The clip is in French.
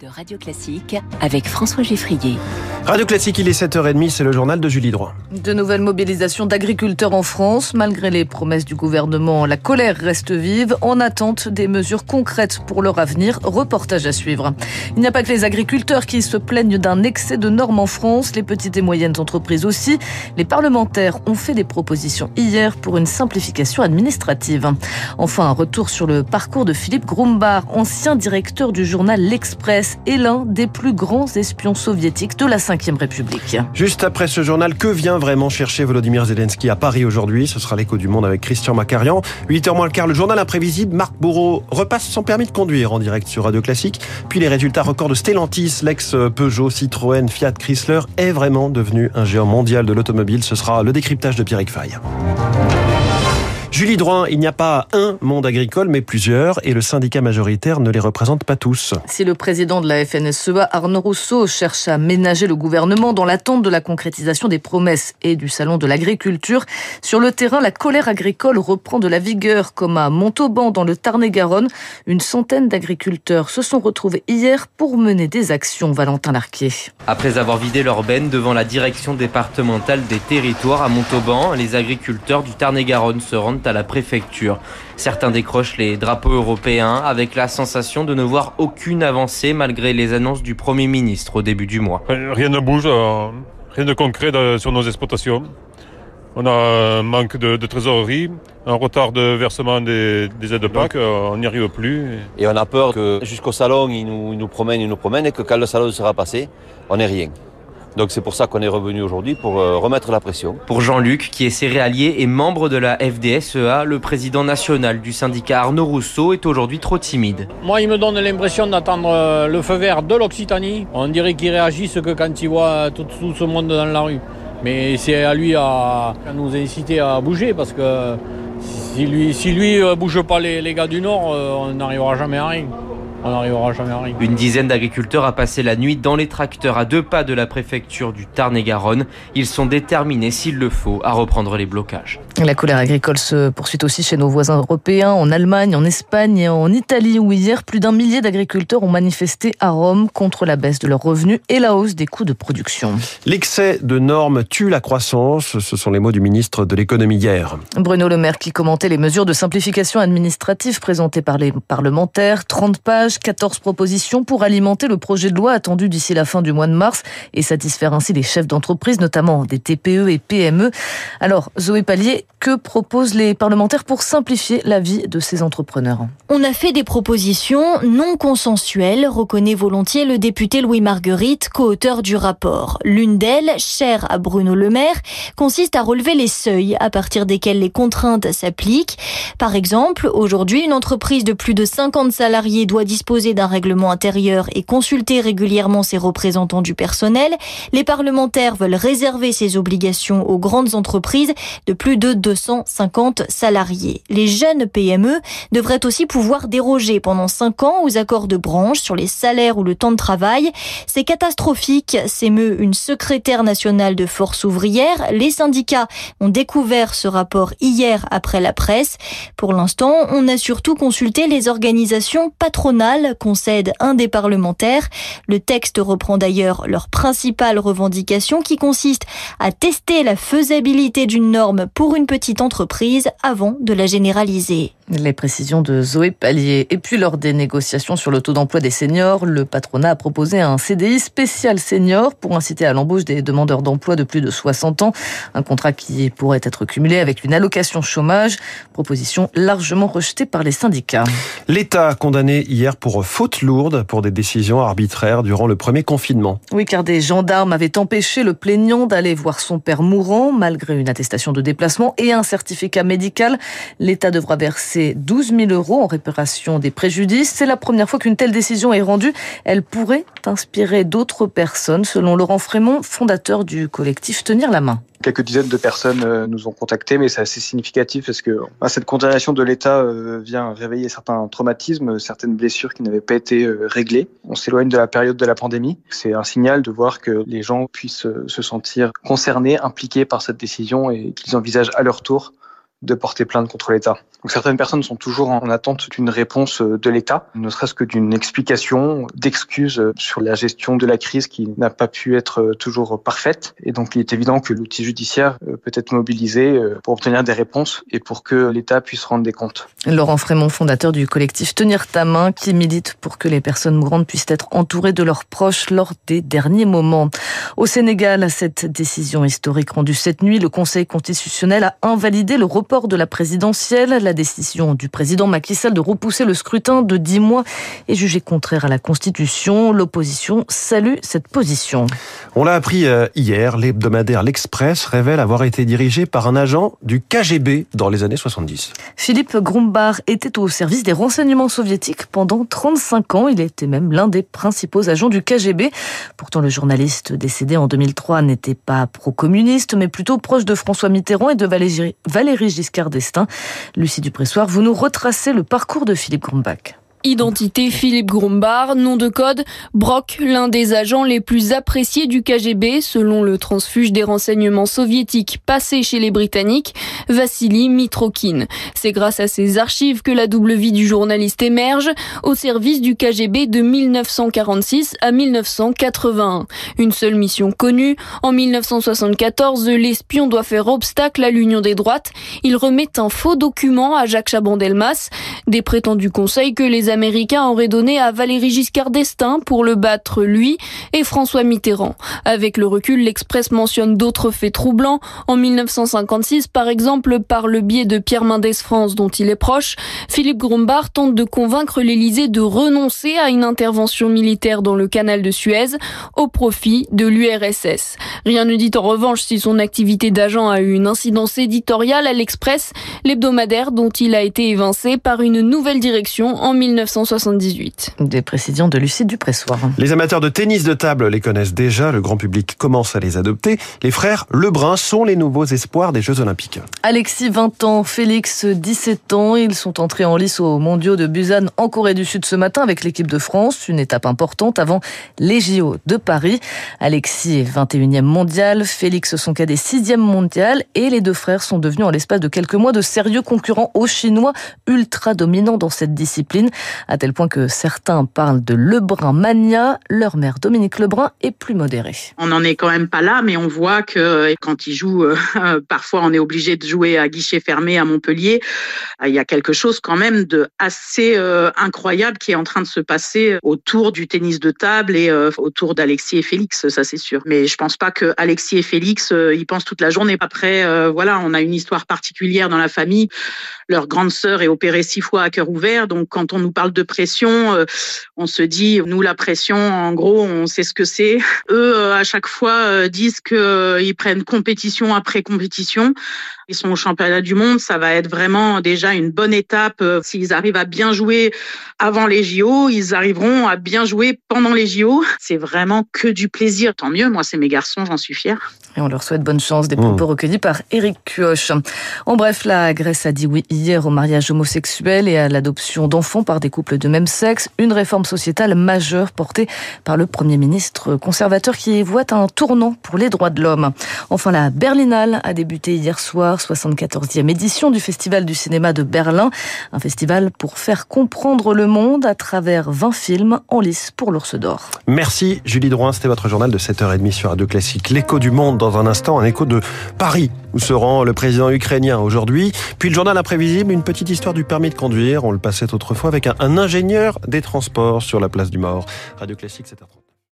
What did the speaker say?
de Radio Classique avec François Geffrier. Radio Classique, il est 7h30, c'est le journal de Julie Droit. De nouvelles mobilisations d'agriculteurs en France. Malgré les promesses du gouvernement, la colère reste vive en attente des mesures concrètes pour leur avenir. Reportage à suivre. Il n'y a pas que les agriculteurs qui se plaignent d'un excès de normes en France, les petites et moyennes entreprises aussi. Les parlementaires ont fait des propositions hier pour une simplification administrative. Enfin, un retour sur le parcours de Philippe Grumbar, ancien directeur du journal L'Express et l'un des plus grands espions soviétiques de la Ve République. Juste après ce journal, que vient vraiment chercher Volodymyr Zelensky à Paris aujourd'hui? Ce sera l'écho du monde avec Christian Macarian. 8h moins le quart, le journal imprévisible. Marc Bourreau repasse son permis de conduire en direct sur Radio Classique. Puis les résultats records de Stellantis, l'ex-Peugeot, Citroën, Fiat, Chrysler est vraiment devenu un géant mondial de l'automobile. Ce sera le décryptage de Pierre Fay. Julie Drouin, il n'y a pas un monde agricole, mais plusieurs, et le syndicat majoritaire ne les représente pas tous. Si le président de la FNSEA, Arnaud Rousseau, cherche à ménager le gouvernement dans l'attente de la concrétisation des promesses et du salon de l'agriculture, sur le terrain, la colère agricole reprend de la vigueur, comme à Montauban, dans le Tarn-et-Garonne. Une centaine d'agriculteurs se sont retrouvés hier pour mener des actions, Valentin Larquier. Après avoir vidé leur benne devant la direction départementale des territoires à Montauban, les agriculteurs du Tarn-et-Garonne se rendent à la préfecture. Certains décrochent les drapeaux européens avec la sensation de ne voir aucune avancée malgré les annonces du Premier ministre au début du mois. Rien ne bouge, euh, rien de concret sur nos exploitations. On a un manque de, trésorerie, un retard de versement des, aides de PAC, euh, on n'y arrive plus. Et on a peur que jusqu'au salon, ils nous, ils nous promènent, ils nous promènent, et que quand le salon sera passé, on n'ait rien. Donc c'est pour ça qu'on est revenu aujourd'hui pour euh, remettre la pression. Pour Jean-Luc, qui est céréalier et membre de la FDSEA, le président national du syndicat Arnaud Rousseau est aujourd'hui trop timide. Moi, il me donne l'impression d'attendre euh, le feu vert de l'Occitanie. On dirait qu'il réagisse que quand il voit tout, ce monde dans la rue. Mais c'est à lui à, nous inciter à bouger parce que si lui, si lui euh, bouge pas les, les gars du Nord, on n'arrivera jamais à rien on n'arrivera jamais à rien. Une dizaine d'agriculteurs a passé la nuit dans les tracteurs à deux pas de la préfecture du Tarn-et-Garonne. Ils sont déterminés, s'il le faut, à reprendre les blocages. La colère agricole se poursuit aussi chez nos voisins européens, en Allemagne, en Espagne et en Italie, où hier, plus d'un millier d'agriculteurs ont manifesté à Rome contre la baisse de leurs revenus et la hausse des coûts de production. L'excès de normes tue la croissance, ce sont les mots du ministre de l'économie hier. Bruno Le Maire qui commentait les mesures de simplification administrative présentées par les parlementaires, 30 pages 14 propositions pour alimenter le projet de loi attendu d'ici la fin du mois de mars et satisfaire ainsi les chefs d'entreprise, notamment des TPE et PME. Alors, Zoé Pallier, que proposent les parlementaires pour simplifier la vie de ces entrepreneurs? On a fait des propositions non consensuelles, reconnaît volontiers le député Louis Marguerite, co-auteur du rapport. L'une d'elles, chère à Bruno Le Maire, consiste à relever les seuils à partir desquels les contraintes s'appliquent. Par exemple, aujourd'hui, une entreprise de plus de 50 salariés doit disposer disposer d'un règlement intérieur et consulter régulièrement ses représentants du personnel, les parlementaires veulent réserver ces obligations aux grandes entreprises de plus de 250 salariés. Les jeunes PME devraient aussi pouvoir déroger pendant 5 ans aux accords de branche sur les salaires ou le temps de travail. C'est catastrophique, s'émeut une secrétaire nationale de force ouvrière. Les syndicats ont découvert ce rapport hier après la presse. Pour l'instant, on a surtout consulté les organisations patronales concède un des parlementaires. Le texte reprend d'ailleurs leur principale revendication qui consiste à tester la faisabilité d'une norme pour une petite entreprise avant de la généraliser. Les précisions de Zoé Pallier. Et puis, lors des négociations sur le taux d'emploi des seniors, le patronat a proposé un CDI spécial senior pour inciter à l'embauche des demandeurs d'emploi de plus de 60 ans. Un contrat qui pourrait être cumulé avec une allocation chômage. Proposition largement rejetée par les syndicats. L'État a condamné hier pour faute lourde pour des décisions arbitraires durant le premier confinement. Oui, car des gendarmes avaient empêché le plaignant d'aller voir son père mourant malgré une attestation de déplacement et un certificat médical. L'État devra verser 12 000 euros en réparation des préjudices. C'est la première fois qu'une telle décision est rendue. Elle pourrait inspirer d'autres personnes, selon Laurent Frémont, fondateur du collectif Tenir la main quelques dizaines de personnes euh, nous ont contactés, mais c'est assez significatif parce que bah, cette condamnation de l'État euh, vient réveiller certains traumatismes, certaines blessures qui n'avaient pas été euh, réglées. On s'éloigne de la période de la pandémie. C'est un signal de voir que les gens puissent se sentir concernés, impliqués par cette décision et qu'ils envisagent à leur tour de porter plainte contre l'État. Donc certaines personnes sont toujours en attente d'une réponse de l'État, ne serait-ce que d'une explication, d'excuses sur la gestion de la crise qui n'a pas pu être toujours parfaite. Et donc il est évident que l'outil judiciaire peut être mobilisé pour obtenir des réponses et pour que l'État puisse rendre des comptes. Laurent Frémont, fondateur du collectif Tenir ta main, qui milite pour que les personnes mourantes puissent être entourées de leurs proches lors des derniers moments. Au Sénégal, cette décision historique rendue cette nuit, le Conseil constitutionnel a invalidé le report de la présidentielle. La décision du président Macky Sall de repousser le scrutin de 10 mois est jugée contraire à la Constitution. L'opposition salue cette position. On l'a appris euh, hier, l'hebdomadaire L'Express révèle avoir été dirigé par un agent du KGB dans les années 70. Philippe Grumbar était au service des renseignements soviétiques pendant 35 ans. Il était même l'un des principaux agents du KGB. Pourtant, le journaliste décédé en 2003 n'était pas pro-communiste, mais plutôt proche de François Mitterrand et de Valéry Giscard. Lucie Dupressoir, vous nous retracez le parcours de Philippe Grumbach. Identité Philippe Grumbar, nom de code Brock, l'un des agents les plus appréciés du KGB selon le transfuge des renseignements soviétiques passé chez les Britanniques, Vassili Mitrokin. C'est grâce à ces archives que la double vie du journaliste émerge au service du KGB de 1946 à 1981. Une seule mission connue, en 1974, l'espion doit faire obstacle à l'union des droites. Il remet un faux document à Jacques Chaban-Delmas, des prétendus conseils que les Américains auraient donné à Valéry Giscard d'Estaing pour le battre lui et François Mitterrand. Avec le recul, l'Express mentionne d'autres faits troublants. En 1956, par exemple, par le biais de Pierre Mendès France dont il est proche, Philippe Grumbach tente de convaincre l'Élysée de renoncer à une intervention militaire dans le canal de Suez au profit de l'URSS. Rien ne dit en revanche si son activité d'agent a eu une incidence éditoriale à l'Express, l'hebdomadaire dont il a été évincé par une nouvelle direction en 1956. 1978. Des précisions de Lucie Dupressoir. Les amateurs de tennis de table les connaissent déjà, le grand public commence à les adopter. Les frères Lebrun sont les nouveaux espoirs des Jeux Olympiques. Alexis, 20 ans, Félix, 17 ans, ils sont entrés en lice aux mondiaux de Busan en Corée du Sud ce matin avec l'équipe de France, une étape importante avant les JO de Paris. Alexis est 21e mondial, Félix son cadet 6e mondial et les deux frères sont devenus en l'espace de quelques mois de sérieux concurrents aux Chinois ultra dominants dans cette discipline à tel point que certains parlent de Lebrun mania. Leur mère, Dominique Lebrun, est plus modérée. On n'en est quand même pas là, mais on voit que quand ils jouent, euh, parfois on est obligé de jouer à guichet fermé à Montpellier. Euh, il y a quelque chose quand même de assez euh, incroyable qui est en train de se passer autour du tennis de table et autour d'Alexis et Félix, ça c'est sûr. Mais je pense pas que Alexis et Félix, ils pensent toute la journée. Après, voilà, on a une histoire particulière dans la famille. Leur grande sœur est opérée six fois à cœur ouvert, donc quand on nous parle de pression, euh, on se dit, nous, la pression, en gros, on sait ce que c'est. Eux, euh, à chaque fois, euh, disent qu'ils prennent compétition après compétition. Ils sont au championnat du monde, ça va être vraiment déjà une bonne étape. S'ils arrivent à bien jouer avant les JO, ils arriveront à bien jouer pendant les JO. C'est vraiment que du plaisir. Tant mieux, moi, c'est mes garçons, j'en suis fière. Et on leur souhaite bonne chance. Des propos mmh. recueillis par Eric Kioch. En bref, la Grèce a dit oui hier au mariage homosexuel et à l'adoption d'enfants par des couples de même sexe. Une réforme sociétale majeure portée par le Premier ministre conservateur qui voit un tournant pour les droits de l'homme. Enfin, la Berlinale a débuté hier soir, 74e édition du Festival du cinéma de Berlin. Un festival pour faire comprendre le monde à travers 20 films en lice pour l'Ours d'Or. Merci Julie Drouin, c'était votre journal de 7h30 sur Radio Classique. L'écho du monde dans un instant, un écho de Paris où se rend le président ukrainien aujourd'hui. Puis le journal imprévisible, une petite histoire du permis de conduire. On le passait autrefois avec un, ingénieur des transports sur la place du Mort. Radio Classique 7h30.